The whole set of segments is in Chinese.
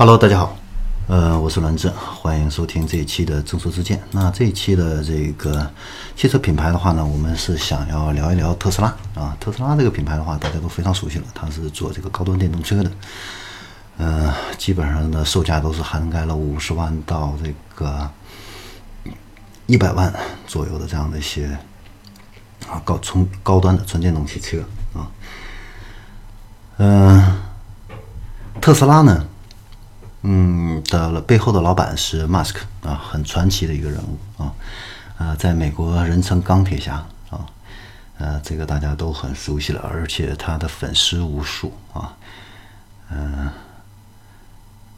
Hello，大家好，呃，我是栾志，欢迎收听这一期的正说之见。那这一期的这个汽车品牌的话呢，我们是想要聊一聊特斯拉啊。特斯拉这个品牌的话，大家都非常熟悉了，它是做这个高端电动车的，呃，基本上的售价都是涵盖了五十万到这个一百万左右的这样的一些啊高纯高端的纯电动汽车啊。嗯，特斯拉呢？嗯，的背后的老板是马斯克啊，很传奇的一个人物啊，啊，在美国人称钢铁侠啊，呃，这个大家都很熟悉了，而且他的粉丝无数啊，嗯，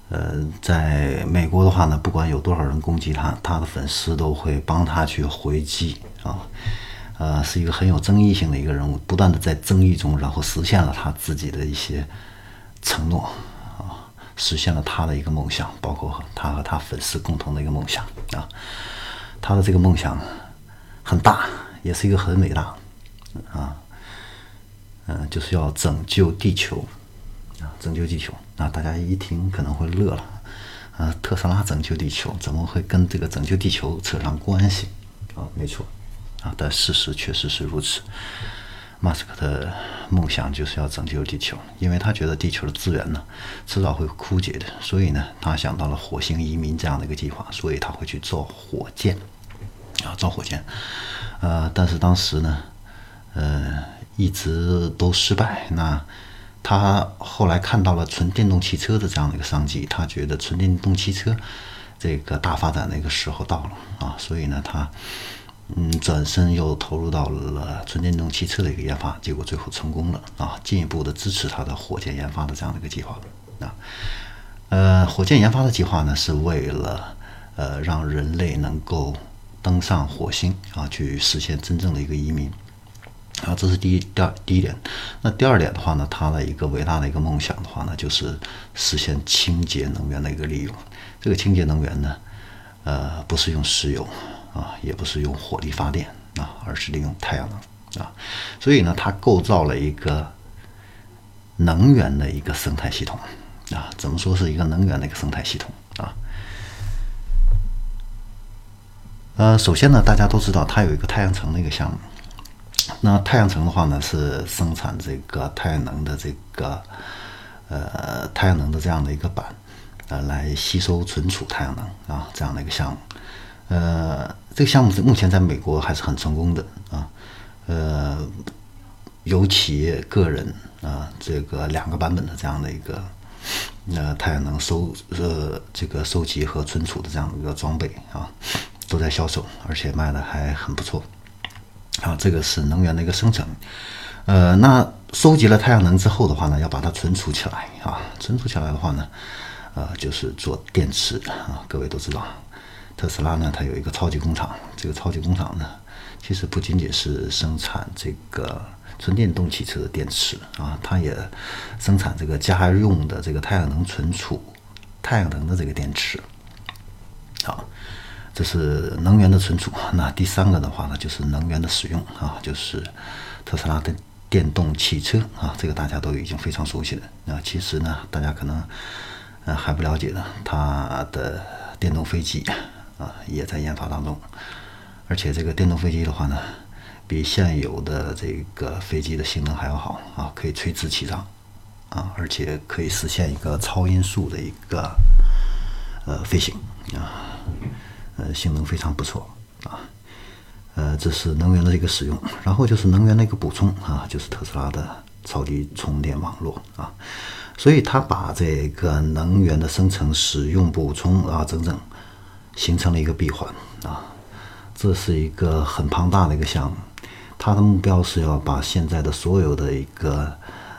呃，在美国的话呢，不管有多少人攻击他，他的粉丝都会帮他去回击啊，呃，是一个很有争议性的一个人物，不断的在争议中，然后实现了他自己的一些承诺。实现了他的一个梦想，包括他和他粉丝共同的一个梦想啊。他的这个梦想很大，也是一个很伟大啊。嗯，就是要拯救地球啊，拯救地球啊。大家一听可能会乐了啊，特斯拉拯救地球，怎么会跟这个拯救地球扯上关系啊？没错啊，但事实确实是如此。马斯克的梦想就是要拯救地球，因为他觉得地球的资源呢，迟早会枯竭的，所以呢，他想到了火星移民这样的一个计划，所以他会去造火箭，啊，造火箭，呃，但是当时呢，呃，一直都失败。那他后来看到了纯电动汽车的这样的一个商机，他觉得纯电动汽车这个大发展的一个时候到了啊，所以呢，他。嗯，转身又投入到了纯电动汽车的一个研发，结果最后成功了啊！进一步的支持他的火箭研发的这样的一个计划啊。呃，火箭研发的计划呢，是为了呃让人类能够登上火星啊，去实现真正的一个移民啊。这是第一、第二、第一点。那第二点的话呢，他的一个伟大的一个梦想的话呢，就是实现清洁能源的一个利用。这个清洁能源呢，呃，不是用石油。啊，也不是用火力发电啊，而是利用太阳能啊，所以呢，它构造了一个能源的一个生态系统啊。怎么说是一个能源的一个生态系统啊？呃，首先呢，大家都知道它有一个太阳城的一个项目。那太阳城的话呢，是生产这个太阳能的这个呃太阳能的这样的一个板呃，来吸收存储太阳能啊这样的一个项目。呃，这个项目是目前在美国还是很成功的啊。呃，有企业、个人啊，这个两个版本的这样的一个呃太阳能收呃这个收集和存储的这样的一个装备啊，都在销售，而且卖的还很不错。啊，这个是能源的一个生成。呃，那收集了太阳能之后的话呢，要把它存储起来啊。存储起来的话呢，呃，就是做电池啊。各位都知道。特斯拉呢，它有一个超级工厂。这个超级工厂呢，其实不仅仅是生产这个纯电动汽车的电池啊，它也生产这个家用的这个太阳能存储太阳能的这个电池。好，这是能源的存储。那第三个的话呢，就是能源的使用啊，就是特斯拉的电动汽车啊，这个大家都已经非常熟悉了。那其实呢，大家可能呃还不了解的，它的电动飞机。啊，也在研发当中，而且这个电动飞机的话呢，比现有的这个飞机的性能还要好啊，可以垂直起降啊，而且可以实现一个超音速的一个呃飞行啊，呃，性能非常不错啊，呃，这是能源的一个使用，然后就是能源的一个补充啊，就是特斯拉的超级充电网络啊，所以它把这个能源的生成、使用、补充啊，整整。形成了一个闭环啊，这是一个很庞大的一个项目，它的目标是要把现在的所有的一个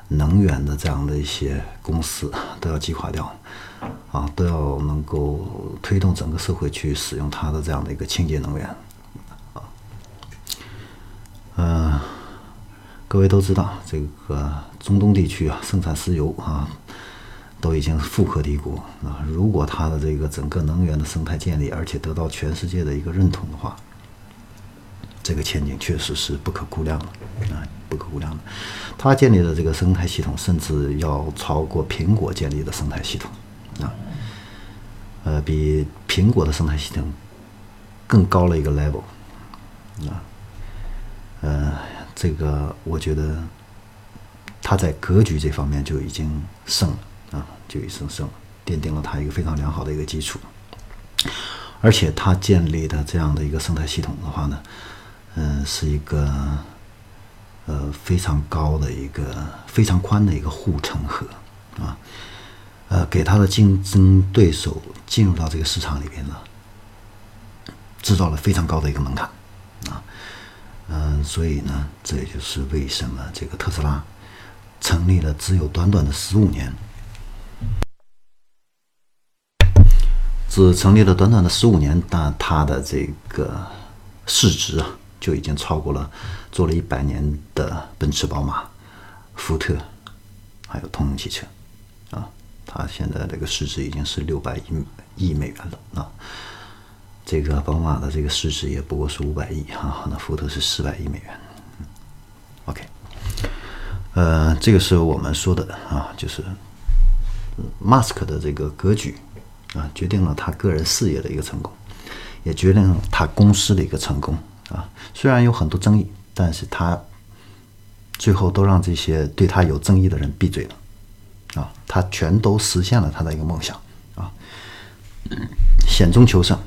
能源的这样的一些公司都要击垮掉，啊，都要能够推动整个社会去使用它的这样的一个清洁能源，啊，嗯，各位都知道这个中东地区啊，生产石油啊。都已经富可敌国啊！如果它的这个整个能源的生态建立，而且得到全世界的一个认同的话，这个前景确实是不可估量的啊，不可估量的。它建立的这个生态系统，甚至要超过苹果建立的生态系统啊！呃，比苹果的生态系统更高了一个 level 啊，呃，这个我觉得它在格局这方面就已经胜了，就已经胜，奠定了它一个非常良好的一个基础。而且它建立的这样的一个生态系统的话呢，嗯，是一个呃非常高的一个非常宽的一个护城河啊。呃，给他的竞争对手进入到这个市场里边呢，制造了非常高的一个门槛，啊，嗯，所以呢，这也就是为什么这个特斯拉成立了只有短短的十五年，只成立了短短的十五年，但它的这个市值啊，就已经超过了做了一百年的奔驰、宝马、福特，还有通用汽车，啊。它现在这个市值已经是六百亿亿美元了啊！这个宝马的这个市值也不过是五百亿哈，那福特是四百亿美元。OK，呃，这个是我们说的啊，就是马斯克的这个格局啊，决定了他个人事业的一个成功，也决定了他公司的一个成功啊。虽然有很多争议，但是他最后都让这些对他有争议的人闭嘴了。啊，他全都实现了他的一个梦想啊，险中求胜。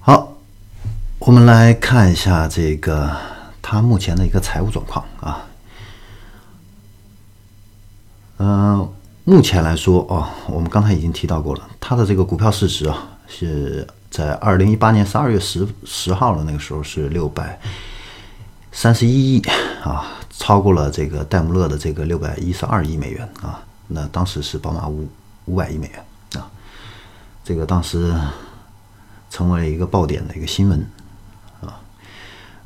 好，我们来看一下这个他目前的一个财务状况啊。嗯，目前来说哦，我们刚才已经提到过了，它的这个股票市值啊，是在二零一八年十二月十十号的那个时候是六百三十一亿啊。超过了这个戴姆勒的这个六百一十二亿美元啊，那当时是宝马五五百亿美元啊，这个当时成为了一个爆点的一个新闻啊，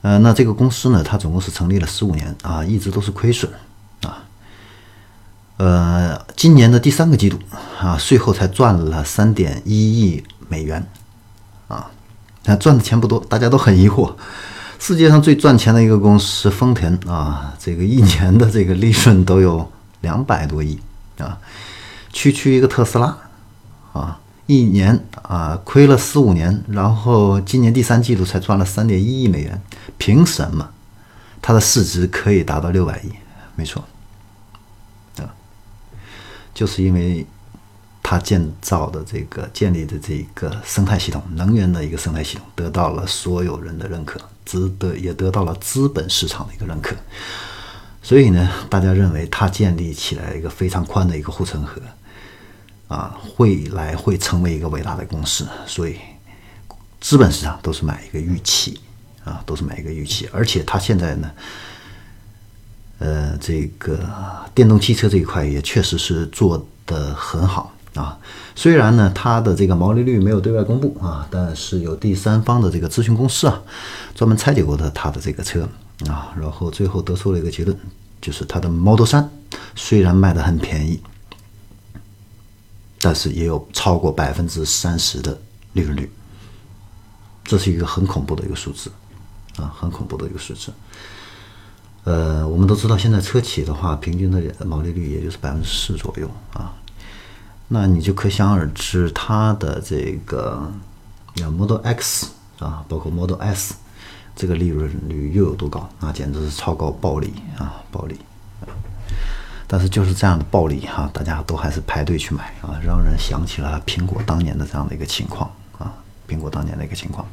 呃，那这个公司呢，它总共是成立了十五年啊，一直都是亏损，呃，今年的第三个季度啊，税后才赚了三点一亿美元啊，那赚的钱不多，大家都很疑惑。世界上最赚钱的一个公司丰田啊，这个一年的这个利润都有两百多亿啊，区区一个特斯拉啊，一年啊亏了四五年，然后今年第三季度才赚了三点一亿美元，凭什么它的市值可以达到六百亿？没错，就是因为。他建造的这个建立的这个生态系统，能源的一个生态系统，得到了所有人的认可，值得也得到了资本市场的一个认可。所以呢，大家认为他建立起来一个非常宽的一个护城河，啊，未来会成为一个伟大的公司。所以，资本市场都是买一个预期，啊，都是买一个预期。而且他现在呢，呃，这个电动汽车这一块也确实是做得很好。啊，虽然呢，它的这个毛利率没有对外公布啊，但是有第三方的这个咨询公司啊，专门拆解过的它的这个车啊，然后最后得出了一个结论，就是它的 Model 三虽然卖的很便宜，但是也有超过百分之三十的利润率，这是一个很恐怖的一个数字啊，很恐怖的一个数字。呃，我们都知道，现在车企的话，平均的毛利率也就是百分之四左右啊。那你就可想而知，它的这个 Model X 啊，包括 Model S，这个利润率又有多高？那简直是超高暴利啊，暴利！但是就是这样的暴利哈，大家都还是排队去买啊，让人想起了苹果当年的这样的一个情况啊，苹果当年的一个情况。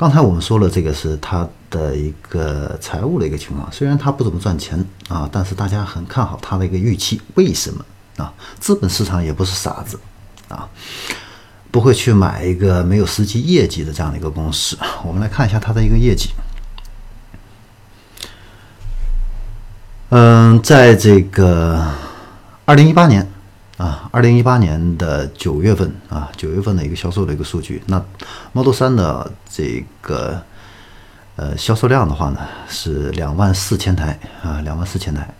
刚才我们说了，这个是它的一个财务的一个情况，虽然它不怎么赚钱啊，但是大家很看好它的一个预期，为什么？啊，资本市场也不是傻子，啊，不会去买一个没有实际业绩的这样的一个公司。我们来看一下它的一个业绩。嗯，在这个二零一八年啊，二零一八年的九月份啊，九月份的一个销售的一个数据，那 Model 三的这个呃销售量的话呢，是两万四千台啊，两万四千台。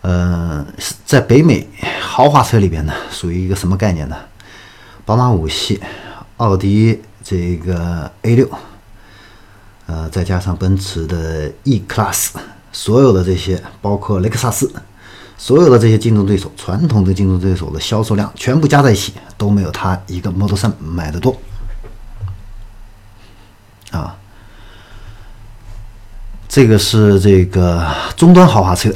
嗯，在北美豪华车里边呢，属于一个什么概念呢？宝马五系、奥迪这个 A 六，呃，再加上奔驰的 E Class，所有的这些，包括雷克萨斯，所有的这些竞争对手，传统的竞争对手的销售量全部加在一起都没有它一个 Model 3买的多啊。这个是这个中端豪华车，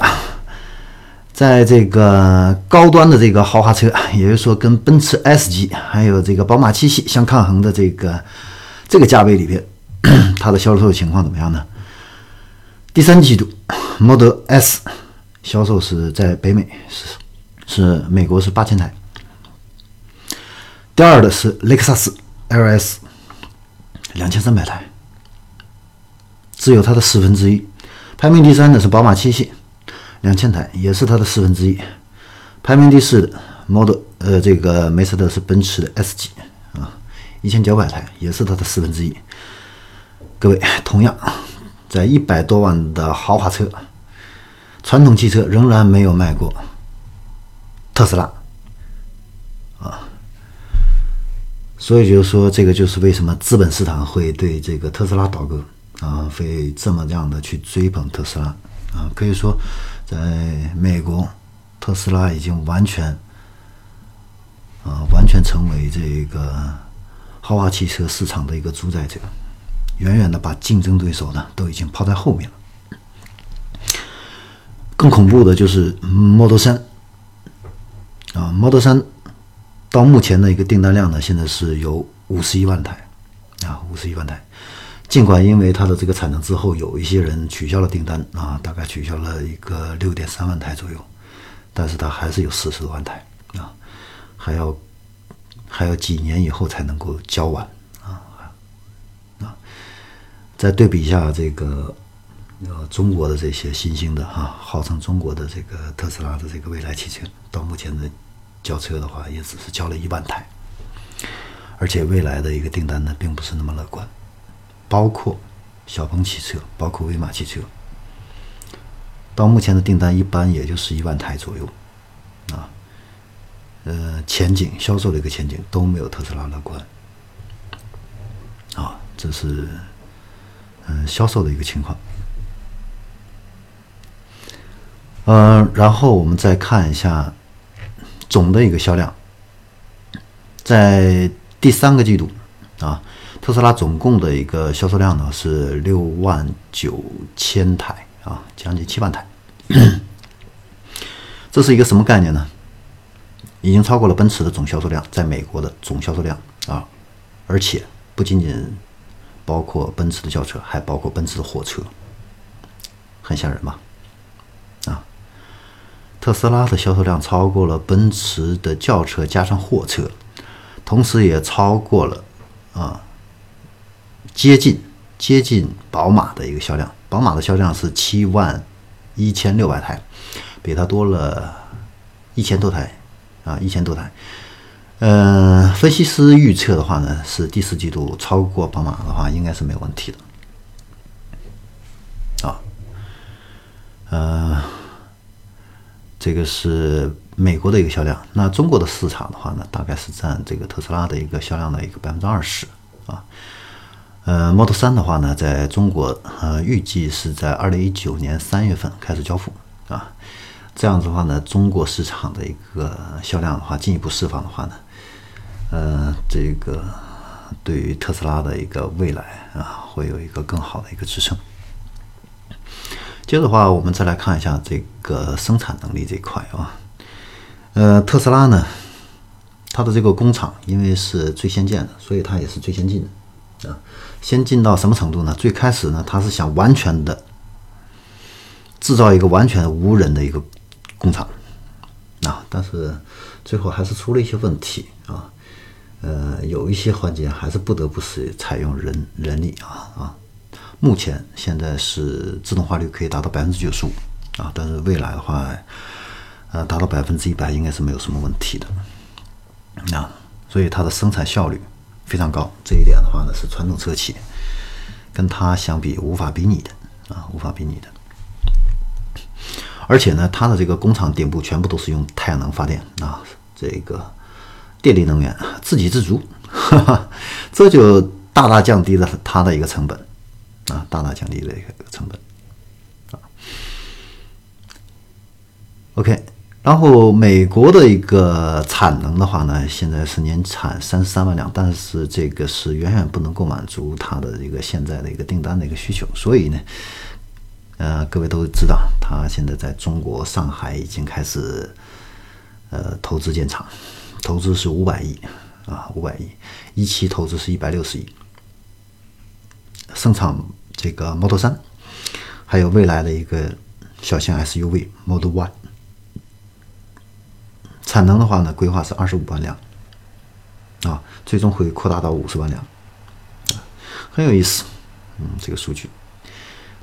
在这个高端的这个豪华车，也就是说跟奔驰 S 级还有这个宝马七系相抗衡的这个这个价位里边，它的销售情况怎么样呢？第三季度 Model S。销售是在北美是是美国是八千台，第二的是雷克萨斯 LS 两千三百台，只有它的四分之一。排名第三的是宝马七系两千台，也是它的四分之一。排名第四的 Model 呃这个梅赛德斯奔驰的 S 级啊一千九百台，也是它的四分之一。各位，同样在一百多万的豪华车。传统汽车仍然没有卖过特斯拉啊，所以就是说，这个就是为什么资本市场会对这个特斯拉倒戈啊，会这么样的去追捧特斯拉啊。可以说，在美国，特斯拉已经完全啊，完全成为这个豪华汽车市场的一个主宰者，远远的把竞争对手呢都已经抛在后面了。更恐怖的就是 Model 三啊，Model 三到目前的一个订单量呢，现在是有五十一万台啊，五十一万台。尽管因为它的这个产能之后，有一些人取消了订单啊，大概取消了一个六点三万台左右，但是它还是有四十多万台啊，还要还要几年以后才能够交完啊啊！再对比一下这个。呃，中国的这些新兴的哈，号称中国的这个特斯拉的这个未来汽车，到目前的交车的话，也只是交了一万台，而且未来的一个订单呢，并不是那么乐观。包括小鹏汽车，包括威马汽车，到目前的订单一般也就是一万台左右，啊，呃，前景销售的一个前景都没有特斯拉乐观，啊，这是嗯销售的一个情况。嗯，然后我们再看一下总的一个销量，在第三个季度啊，特斯拉总共的一个销售量呢是六万九千台啊，将近七万台。这是一个什么概念呢？已经超过了奔驰的总销售量，在美国的总销售量啊，而且不仅仅包括奔驰的轿车，还包括奔驰的货车，很吓人吧？特斯拉的销售量超过了奔驰的轿车加上货车，同时也超过了啊，接近接近宝马的一个销量。宝马的销量是七万一千六百台，比它多了一千多台啊，一千多台。嗯，分析师预测的话呢，是第四季度超过宝马的话，应该是没有问题的。啊，呃。这个是美国的一个销量，那中国的市场的话呢，大概是占这个特斯拉的一个销量的一个百分之二十啊。呃，Model 三的话呢，在中国呃预计是在二零一九年三月份开始交付啊。这样子的话呢，中国市场的一个销量的话进一步释放的话呢，呃，这个对于特斯拉的一个未来啊，会有一个更好的一个支撑。接着的话，我们再来看一下这个生产能力这一块啊。呃，特斯拉呢，它的这个工厂因为是最先建的，所以它也是最先进的啊。先进到什么程度呢？最开始呢，它是想完全的制造一个完全无人的一个工厂啊，但是最后还是出了一些问题啊。呃，有一些环节还是不得不是采用人人力啊啊。目前现在是自动化率可以达到百分之九十五啊，但是未来的话，呃，达到百分之一百应该是没有什么问题的啊，所以它的生产效率非常高，这一点的话呢是传统车企跟它相比无法比拟的啊，无法比拟的。而且呢，它的这个工厂顶部全部都是用太阳能发电啊，这个电力能源自给自足，哈哈，这就大大降低了它的一个成本。啊，大大降低了一个成本啊。OK，然后美国的一个产能的话呢，现在是年产三十三万辆，但是这个是远远不能够满足它的一个现在的一个订单的一个需求，所以呢，呃，各位都知道，它现在在中国上海已经开始呃投资建厂，投资是五百亿啊，五百亿，一期投资是一百六十亿，生产这个 Model 三，还有未来的一个小型 SUV Model Y。产能的话呢，规划是二十五万辆，啊，最终会扩大到五十万辆，很有意思，嗯，这个数据，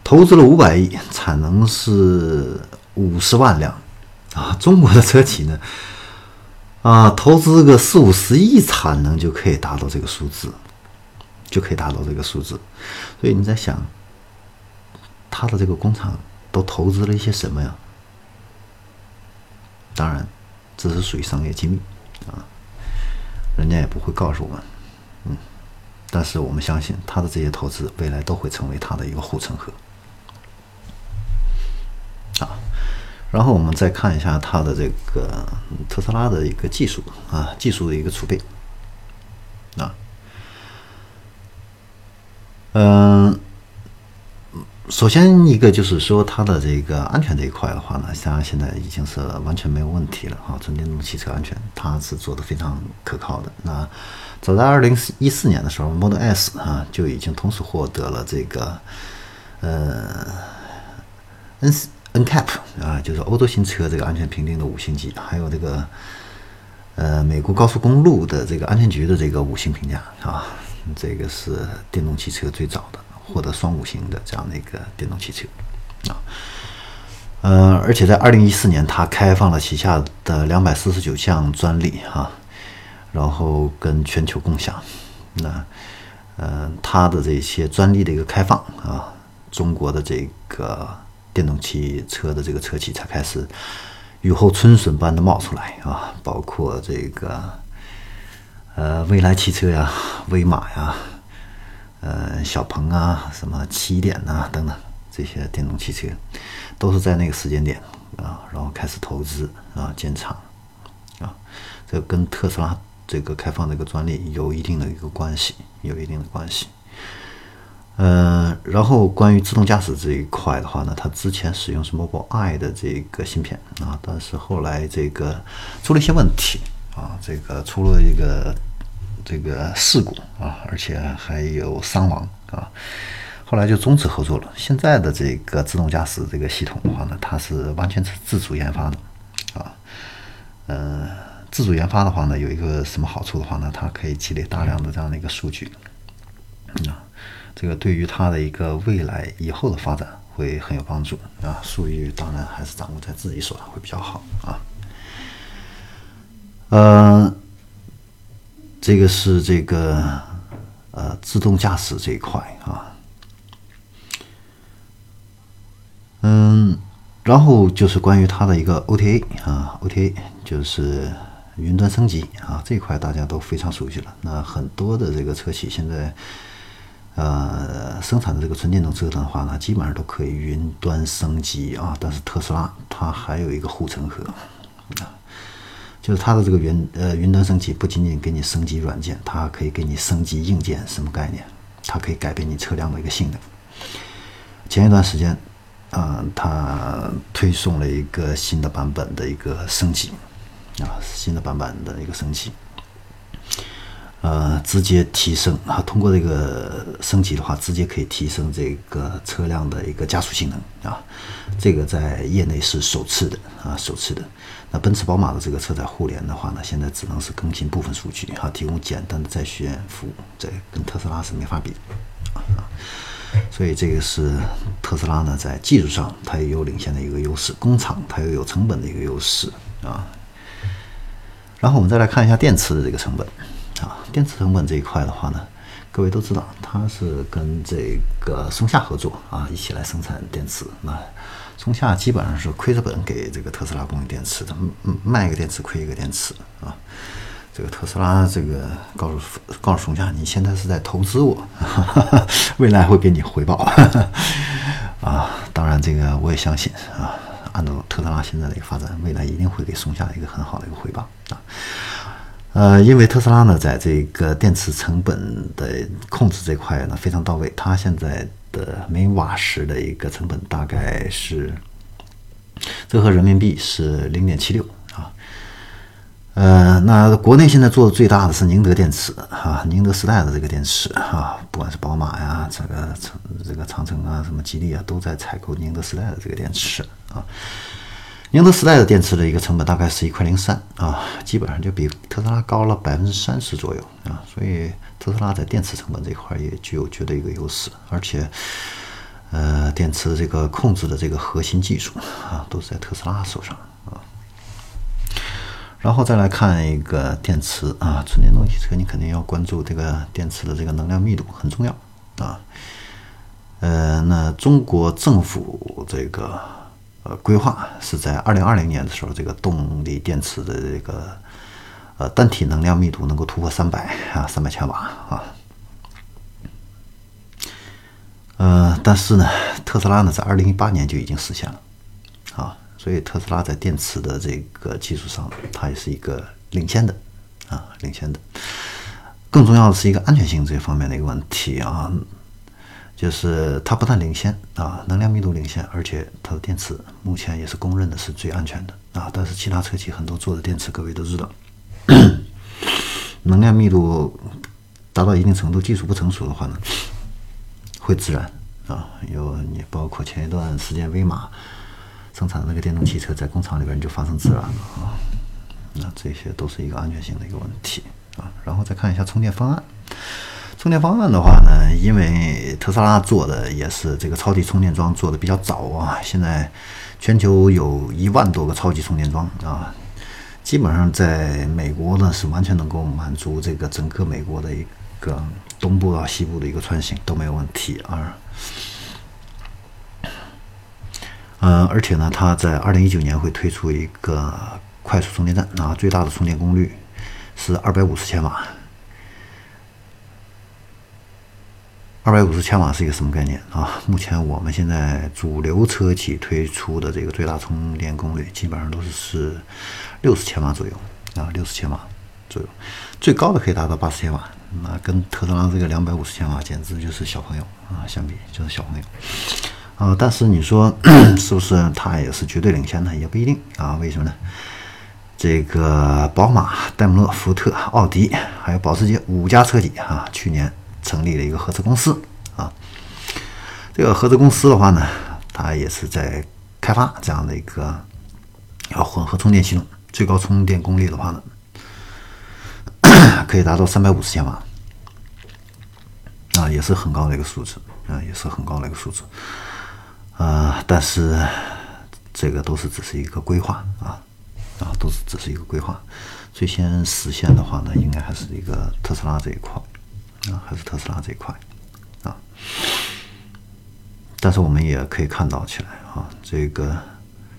投资了五百亿，产能是五十万辆，啊，中国的车企呢，啊，投资个四五十亿产能就可以达到这个数字，就可以达到这个数字，所以你在想，他的这个工厂都投资了一些什么呀？当然。这是属于商业机密啊，人家也不会告诉我们，嗯，但是我们相信他的这些投资未来都会成为他的一个护城河啊。然后我们再看一下他的这个特斯拉的一个技术啊，技术的一个储备啊，嗯。首先，一个就是说它的这个安全这一块的话呢，实际上现在已经是完全没有问题了啊。纯电动汽车安全，它是做的非常可靠的。那早在二零一四年的时候，Model S 啊就已经同时获得了这个呃 N NCAP 啊，就是欧洲新车这个安全评定的五星级，还有这个呃美国高速公路的这个安全局的这个五星评价啊，这个是电动汽车最早的。获得双五星的这样的一个电动汽车啊，呃，而且在二零一四年，它开放了旗下的两百四十九项专利啊，然后跟全球共享。那呃，它的这些专利的一个开放啊，中国的这个电动汽车的这个车企才开始雨后春笋般的冒出来啊，包括这个呃，蔚来汽车呀，威马呀。呃，小鹏啊，什么起点呐，等等这些电动汽车，都是在那个时间点啊，然后开始投资啊，建厂啊，这跟特斯拉这个开放这个专利有一定的一个关系，有一定的关系。呃，然后关于自动驾驶这一块的话呢，它之前使用是 Mobileye 的这个芯片啊，但是后来这个出了一些问题啊，这个出了一个。这个事故啊，而且还有伤亡啊，后来就终止合作了。现在的这个自动驾驶这个系统的话呢，它是完全是自主研发的啊。呃，自主研发的话呢，有一个什么好处的话呢？它可以积累大量的这样的一个数据啊，这个对于它的一个未来以后的发展会很有帮助啊。数据当然还是掌握在自己手上会比较好啊。嗯。这个是这个呃自动驾驶这一块啊，嗯，然后就是关于它的一个 OTA 啊，OTA 就是云端升级啊这一块大家都非常熟悉了。那很多的这个车企现在呃生产的这个纯电动车的话呢，基本上都可以云端升级啊。但是特斯拉它还有一个护城河啊。就是它的这个云呃云端升级，不仅仅给你升级软件，它可以给你升级硬件。什么概念？它可以改变你车辆的一个性能。前一段时间，啊，它推送了一个新的版本的一个升级，啊，新的版本的一个升级。呃，直接提升啊！通过这个升级的话，直接可以提升这个车辆的一个加速性能啊！这个在业内是首次的啊，首次的。那奔驰、宝马的这个车载互联的话呢，现在只能是更新部分数据哈，提供简单的在线服务，这跟特斯拉是没法比啊。所以这个是特斯拉呢，在技术上它也有领先的一个优势，工厂它又有成本的一个优势啊。然后我们再来看一下电池的这个成本。啊，电池成本这一块的话呢，各位都知道，它是跟这个松下合作啊，一起来生产电池。那松下基本上是亏着本给这个特斯拉供应电池的，卖一个电池亏一个电池啊。这个特斯拉这个告诉告诉松下，你现在是在投资我，未来会给你回报啊。当然，这个我也相信啊按照特斯拉现在的一个发展，未来一定会给松下一个很好的一个回报啊。呃，因为特斯拉呢，在这个电池成本的控制这块呢非常到位，它现在的每瓦时的一个成本大概是折合人民币是零点七六啊。呃，那国内现在做的最大的是宁德电池啊，宁德时代的这个电池啊，不管是宝马呀，这个长这个长城啊，什么吉利啊，都在采购宁德时代的这个电池啊。宁德时代的电池的一个成本大概是一块零三啊，基本上就比特斯拉高了百分之三十左右啊，所以特斯拉在电池成本这块也具有绝对一个优势，而且，呃，电池这个控制的这个核心技术啊，都是在特斯拉手上啊。然后再来看一个电池啊，纯电动汽车你肯定要关注这个电池的这个能量密度很重要啊。呃，那中国政府这个。呃，规划是在二零二零年的时候，这个动力电池的这个呃单体能量密度能够突破三百啊，三百千瓦啊。呃，但是呢，特斯拉呢在二零一八年就已经实现了啊，所以特斯拉在电池的这个技术上，它也是一个领先的啊，领先的。更重要的是一个安全性这方面的一个问题啊。就是它不但领先啊，能量密度领先，而且它的电池目前也是公认的是最安全的啊。但是其他车企很多做的电池，各位都知道，能量密度达到一定程度，技术不成熟的话呢，会自燃啊。有你包括前一段时间威马生产的那个电动汽车，在工厂里边就发生自燃了啊。那这些都是一个安全性的一个问题啊。然后再看一下充电方案。充电方案的话呢，因为特斯拉做的也是这个超级充电桩做的比较早啊，现在全球有一万多个超级充电桩啊，基本上在美国呢是完全能够满足这个整个美国的一个东部到西部的一个穿行都没有问题啊。嗯，而且呢，它在二零一九年会推出一个快速充电站啊，最大的充电功率是二百五十千瓦。二百五十千瓦是一个什么概念啊？目前我们现在主流车企推出的这个最大充电功率，基本上都是是六十千瓦左右啊，六十千瓦左右，最高的可以达到八十千瓦。那跟特斯拉这个两百五十千瓦简直就是小朋友啊，相比就是小朋友啊。但是你说 是不是它也是绝对领先的？也不一定啊。为什么呢？这个宝马、戴姆勒、福特、奥迪还有保时捷五家车企啊，去年。成立了一个合资公司啊，这个合资公司的话呢，它也是在开发这样的一个要混合充电系统，最高充电功率的话呢，可以达到三百五十千瓦。啊，也是很高的一个数字啊，也是很高的一个数字。啊，但是这个都是只是一个规划啊啊，都是只是一个规划，最先实现的话呢，应该还是一个特斯拉这一块。啊，还是特斯拉这一块啊，但是我们也可以看到起来啊，这个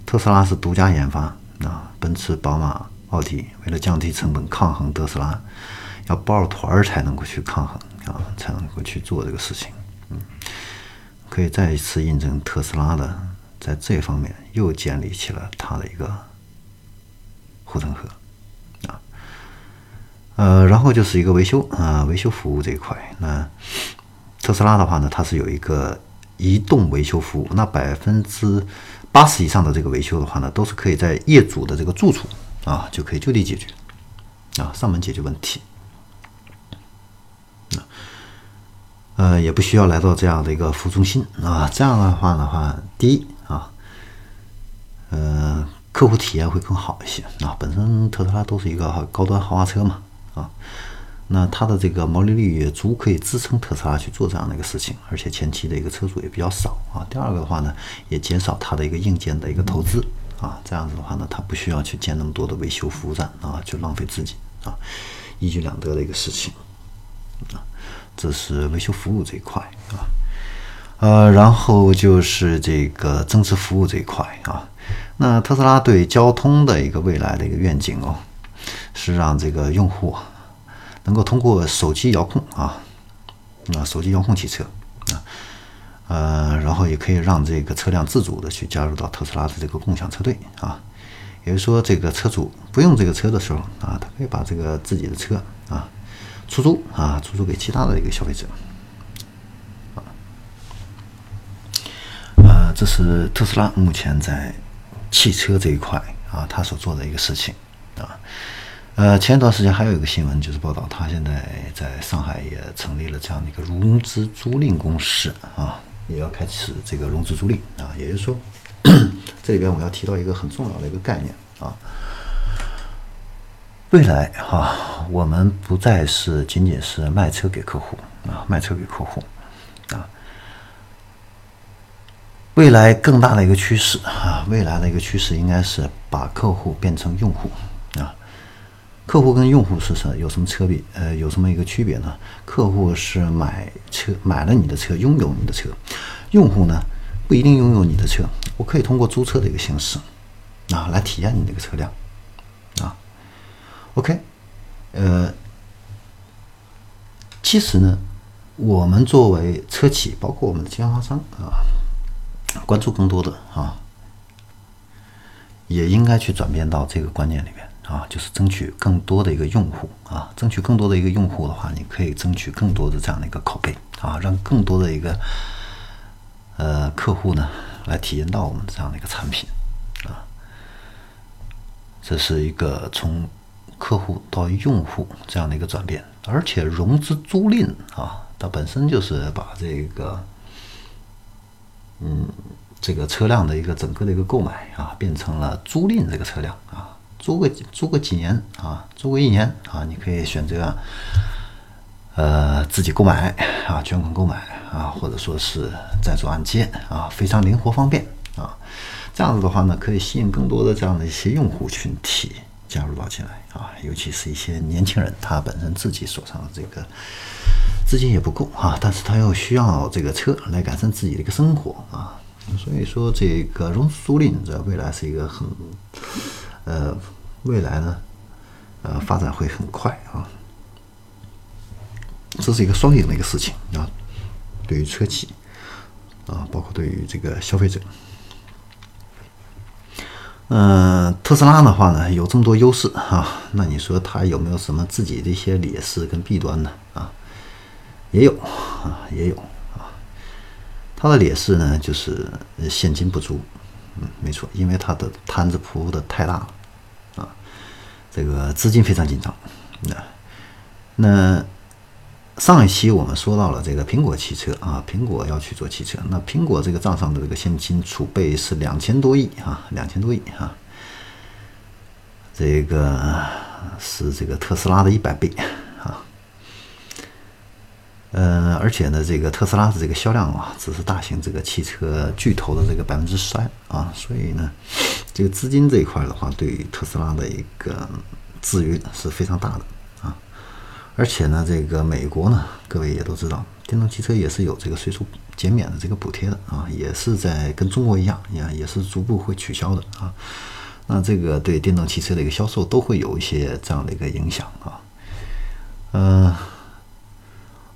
特斯拉是独家研发啊，奔驰、宝马、奥迪为了降低成本抗衡特斯拉，要抱团儿才能够去抗衡啊，才能够去做这个事情。嗯，可以再一次印证特斯拉的在这方面又建立起了它的一个护城河。呃，然后就是一个维修啊，维修服务这一块。那特斯拉的话呢，它是有一个移动维修服务。那百分之八十以上的这个维修的话呢，都是可以在业主的这个住处啊，就可以就地解决啊，上门解决问题。呃，也不需要来到这样的一个服务中心啊。这样的话的话，第一啊，呃，客户体验会更好一些啊。本身特斯拉都是一个高端豪华车嘛。啊，那它的这个毛利率也足可以支撑特斯拉去做这样的一个事情，而且前期的一个车主也比较少啊。第二个的话呢，也减少它的一个硬件的一个投资啊。这样子的话呢，它不需要去建那么多的维修服务站啊，就浪费自己啊，一举两得的一个事情啊。这是维修服务这一块啊，呃，然后就是这个增值服务这一块啊。那特斯拉对交通的一个未来的一个愿景哦。是让这个用户能够通过手机遥控啊，啊，手机遥控汽车啊，呃，然后也可以让这个车辆自主的去加入到特斯拉的这个共享车队啊。也就是说，这个车主不用这个车的时候啊，他可以把这个自己的车啊出租啊，出租给其他的一个消费者。啊，这是特斯拉目前在汽车这一块啊，他所做的一个事情啊。呃，前一段时间还有一个新闻，就是报道他现在在上海也成立了这样的一个融资租赁公司啊，也要开始这个融资租赁啊。也就是说，这里边我要提到一个很重要的一个概念啊，未来哈，我们不再是仅仅是卖车给客户啊，卖车给客户啊，未来更大的一个趋势啊，未来的一个趋势应该是把客户变成用户。客户跟用户是什有什么车比？呃，有什么一个区别呢？客户是买车买了你的车，拥有你的车；用户呢，不一定拥有你的车，我可以通过租车的一个形式啊来体验你这个车辆啊。OK，呃，其实呢，我们作为车企，包括我们的经销商啊，关注更多的啊，也应该去转变到这个观念里面。啊，就是争取更多的一个用户啊，争取更多的一个用户的话，你可以争取更多的这样的一个口碑啊，让更多的一个呃客户呢来体验到我们这样的一个产品啊，这是一个从客户到用户这样的一个转变，而且融资租赁啊，它本身就是把这个嗯这个车辆的一个整个的一个购买啊，变成了租赁这个车辆啊。租个租个几年啊，租个一年啊，你可以选择，呃，自己购买啊，全款购买啊，或者说是在做按揭啊，非常灵活方便啊。这样子的话呢，可以吸引更多的这样的一些用户群体加入到进来啊，尤其是一些年轻人，他本身自己手上的这个资金也不够啊，但是他又需要这个车来改善自己的一个生活啊，所以说这个融资租赁在未来是一个很。呃，未来呢，呃，发展会很快啊，这是一个双赢的一个事情啊，对于车企啊，包括对于这个消费者。嗯，特斯拉的话呢，有这么多优势啊，那你说它有没有什么自己的一些劣势跟弊端呢？啊，也有啊，也有啊，它的劣势呢，就是现金不足。嗯，没错，因为他的摊子铺的太大了，啊，这个资金非常紧张。那那上一期我们说到了这个苹果汽车啊，苹果要去做汽车，那苹果这个账上的这个现金储备是两千多亿啊，两千多亿啊，这个是这个特斯拉的一百倍。呃，而且呢，这个特斯拉的这个销量啊，只是大型这个汽车巨头的这个百分之三啊，所以呢，这个资金这一块的话，对于特斯拉的一个制约是非常大的啊。而且呢，这个美国呢，各位也都知道，电动汽车也是有这个税收减免的这个补贴的啊，也是在跟中国一样，也也是逐步会取消的啊。那这个对电动汽车的一个销售都会有一些这样的一个影响啊，嗯。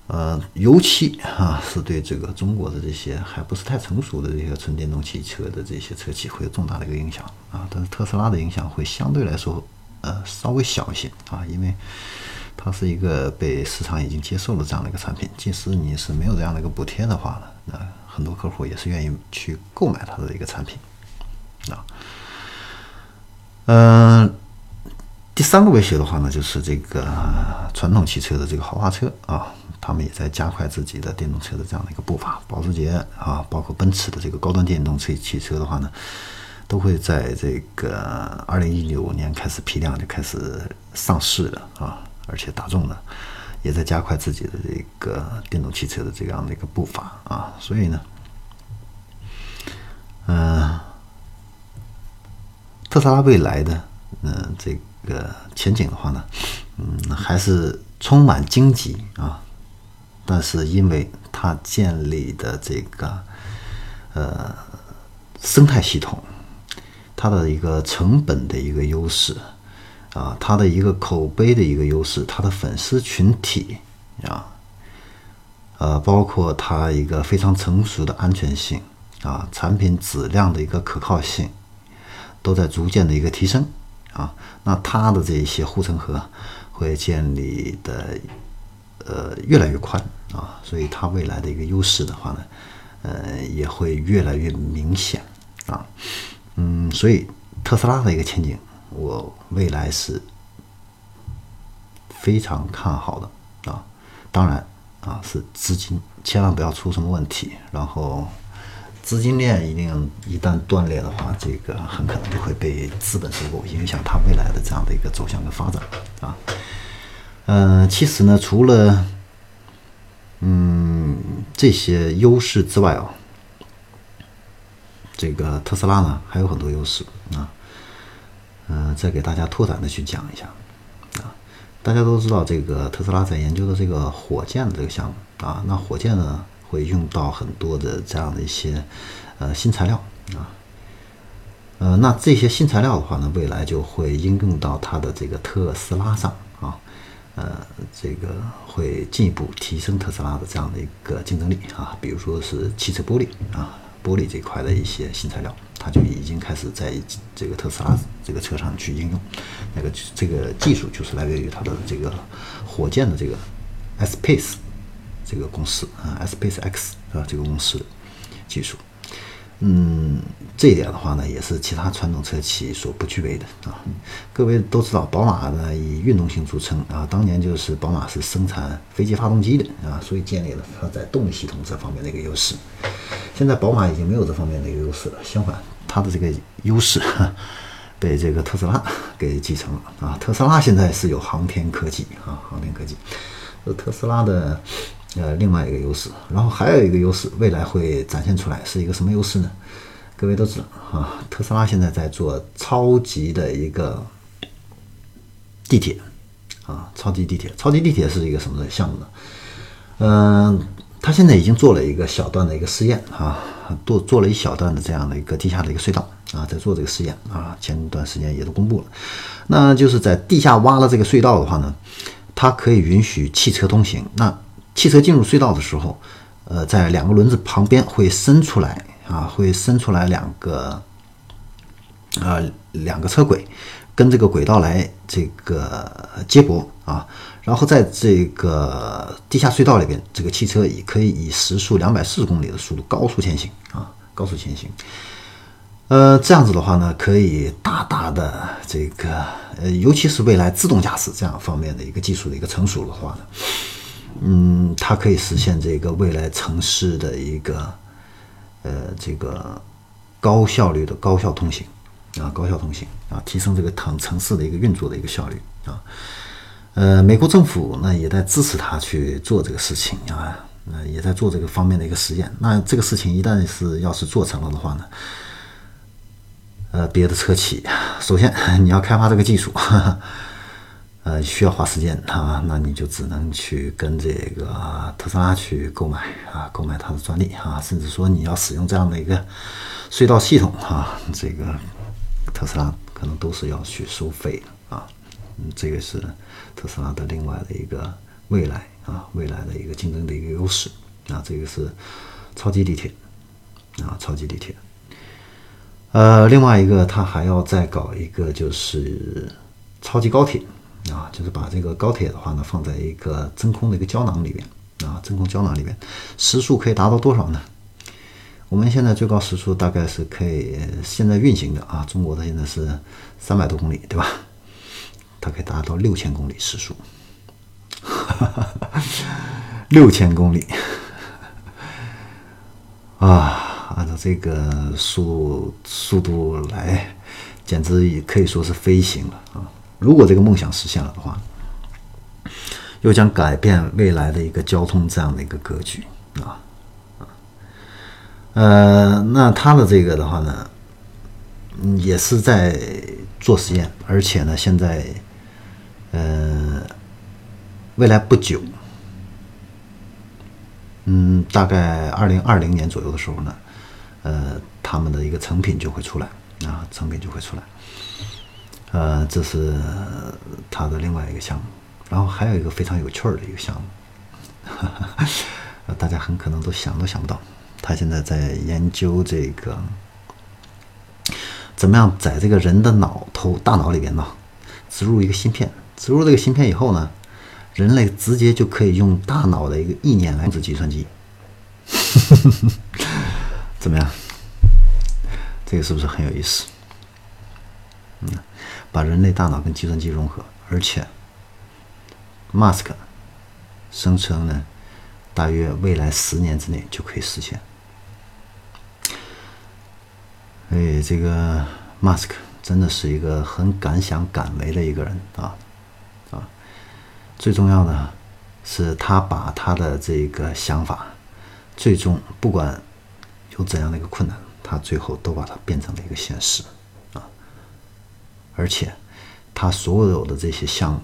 呃尤其啊，是对这个中国的这些还不是太成熟的这些纯电动汽车的这些车企会有重大的一个影响啊。但是特斯拉的影响会相对来说呃稍微小一些啊，因为它是一个被市场已经接受了这样的一个产品。即使你是没有这样的一个补贴的话呢，那很多客户也是愿意去购买它的一个产品啊。嗯，第三个威胁的话呢，就是这个传统汽车的这个豪华车啊。他们也在加快自己的电动车的这样的一个步伐。保时捷啊，包括奔驰的这个高端电动车汽车的话呢，都会在这个二零一九年开始批量就开始上市了啊，而且大众呢也在加快自己的这个电动汽车的这样的一个步伐啊。所以呢，嗯，特斯拉未来的嗯这个前景的话呢，嗯，还是充满荆棘啊。但是因为它建立的这个呃生态系统，它的一个成本的一个优势啊，它的一个口碑的一个优势，它的粉丝群体啊，呃，包括它一个非常成熟的安全性啊，产品质量的一个可靠性，都在逐渐的一个提升啊。那它的这一些护城河会建立的呃越来越宽啊，所以它未来的一个优势的话呢，呃，也会越来越明显啊。嗯，所以特斯拉的一个前景，我未来是非常看好的啊。当然。啊，是资金，千万不要出什么问题。然后，资金链一定一旦断裂的话，这个很可能就会被资本收购，影响它未来的这样的一个走向跟发展啊。嗯，其实呢，除了嗯这些优势之外啊，这个特斯拉呢还有很多优势啊。嗯，再给大家拓展的去讲一下啊。大家都知道，这个特斯拉在研究的这个火箭的这个项目啊，那火箭呢会用到很多的这样的一些呃新材料啊，呃，那这些新材料的话呢，未来就会应用到它的这个特斯拉上，呃，这个会进一步提升特斯拉的这样的一个竞争力啊，比如说是汽车玻璃啊。玻璃这块的一些新材料，它就已经开始在这个特斯拉这个车上去应用。那个这个技术就是来源于它的这个火箭的这个 Space 这个公司啊，Space X 啊这个公司技术。嗯，这一点的话呢，也是其他传统车企所不具备的啊。各位都知道，宝马呢以运动性著称啊，当年就是宝马是生产飞机发动机的啊，所以建立了它在动力系统这方面的一个优势。现在宝马已经没有这方面的一个优势了，相反，它的这个优势被这个特斯拉给继承了啊。特斯拉现在是有航天科技啊，航天科技，呃，特斯拉的。呃，另外一个优势，然后还有一个优势，未来会展现出来是一个什么优势呢？各位都知道啊，特斯拉现在在做超级的一个地铁啊，超级地铁，超级地铁是一个什么的项目呢？嗯，他现在已经做了一个小段的一个试验啊，做做了一小段的这样的一个地下的一个隧道啊，在做这个试验啊，前段时间也都公布了，那就是在地下挖了这个隧道的话呢，它可以允许汽车通行，那。汽车进入隧道的时候，呃，在两个轮子旁边会伸出来啊，会伸出来两个，呃，两个车轨，跟这个轨道来这个接驳啊，然后在这个地下隧道里边，这个汽车也可以以时速两百四十公里的速度高速前行啊，高速前行。呃，这样子的话呢，可以大大的这个，呃，尤其是未来自动驾驶这样方面的一个技术的一个成熟的话呢。嗯，它可以实现这个未来城市的一个，呃，这个高效率的高效通行啊，高效通行啊，提升这个城城市的一个运作的一个效率啊。呃，美国政府呢也在支持他去做这个事情啊，那也在做这个方面的一个实验。那这个事情一旦是要是做成了的话呢，呃，别的车企首先 你要开发这个技术。呃，需要花时间啊，那你就只能去跟这个特斯拉去购买啊，购买它的专利啊，甚至说你要使用这样的一个隧道系统啊，这个特斯拉可能都是要去收费的啊。嗯，这个是特斯拉的另外的一个未来啊，未来的一个竞争的一个优势啊。这个是超级地铁啊，超级地铁。呃，另外一个，它还要再搞一个就是超级高铁。啊，就是把这个高铁的话呢，放在一个真空的一个胶囊里面啊，真空胶囊里面，时速可以达到多少呢？我们现在最高时速大概是可以现在运行的啊，中国的现在是三百多公里，对吧？它可以达到六千公里时速，六千公里啊，按照这个速速度来，简直也可以说是飞行了啊。如果这个梦想实现了的话，又将改变未来的一个交通这样的一个格局啊，呃，那他的这个的话呢，也是在做实验，而且呢，现在呃，未来不久，嗯，大概二零二零年左右的时候呢，呃，他们的一个成品就会出来啊，成品就会出来。呃，这是他的另外一个项目，然后还有一个非常有趣儿的一个项目，大家很可能都想都想不到，他现在在研究这个怎么样在这个人的脑头大脑里边呢植入一个芯片，植入这个芯片以后呢，人类直接就可以用大脑的一个意念来控制计算机。怎么样？这个是不是很有意思？嗯，把人类大脑跟计算机融合，而且，Mask 声称呢，大约未来十年之内就可以实现。哎，这个 Mask 真的是一个很敢想敢为的一个人啊啊！最重要的是，他把他的这个想法，最终不管有怎样的一个困难，他最后都把它变成了一个现实！而且，他所有的这些项目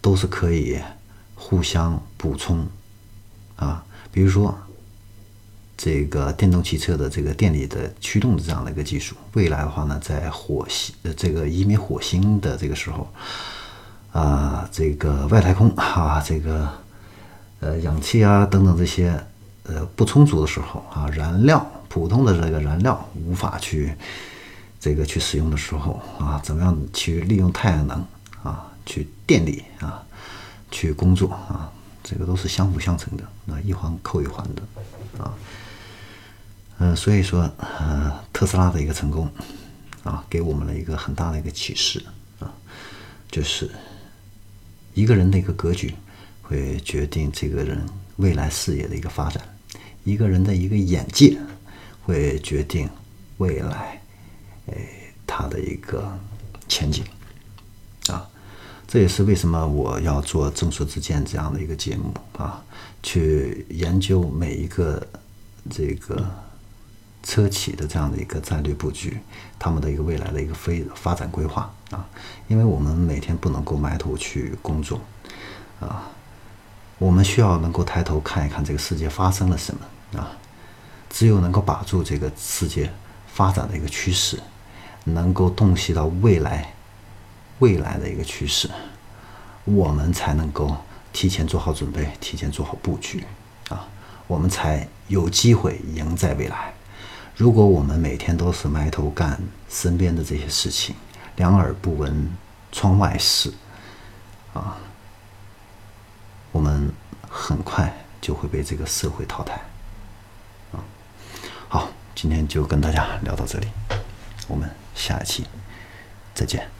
都是可以互相补充啊，比如说。这个电动汽车的这个电力的驱动的这样的一个技术，未来的话呢，在火星呃这个移民火星的这个时候，啊，这个外太空啊，这个呃氧气啊等等这些呃不充足的时候啊，燃料普通的这个燃料无法去这个去使用的时候啊，怎么样去利用太阳能啊去电力啊去工作啊，这个都是相辅相成的，那一环扣一环的啊。嗯，所以说，呃，特斯拉的一个成功，啊，给我们了一个很大的一个启示，啊，就是一个人的一个格局，会决定这个人未来事业的一个发展；一个人的一个眼界，会决定未来，哎，他的一个前景，啊，这也是为什么我要做众说之见这样的一个节目啊，去研究每一个这个。车企的这样的一个战略布局，他们的一个未来的一个飞发展规划啊，因为我们每天不能够埋头去工作啊，我们需要能够抬头看一看这个世界发生了什么啊，只有能够把住这个世界发展的一个趋势，能够洞悉到未来未来的一个趋势，我们才能够提前做好准备，提前做好布局。啊，我们才有机会赢在未来。如果我们每天都是埋头干身边的这些事情，两耳不闻窗外事，啊，我们很快就会被这个社会淘汰，啊，好，今天就跟大家聊到这里，我们下期再见。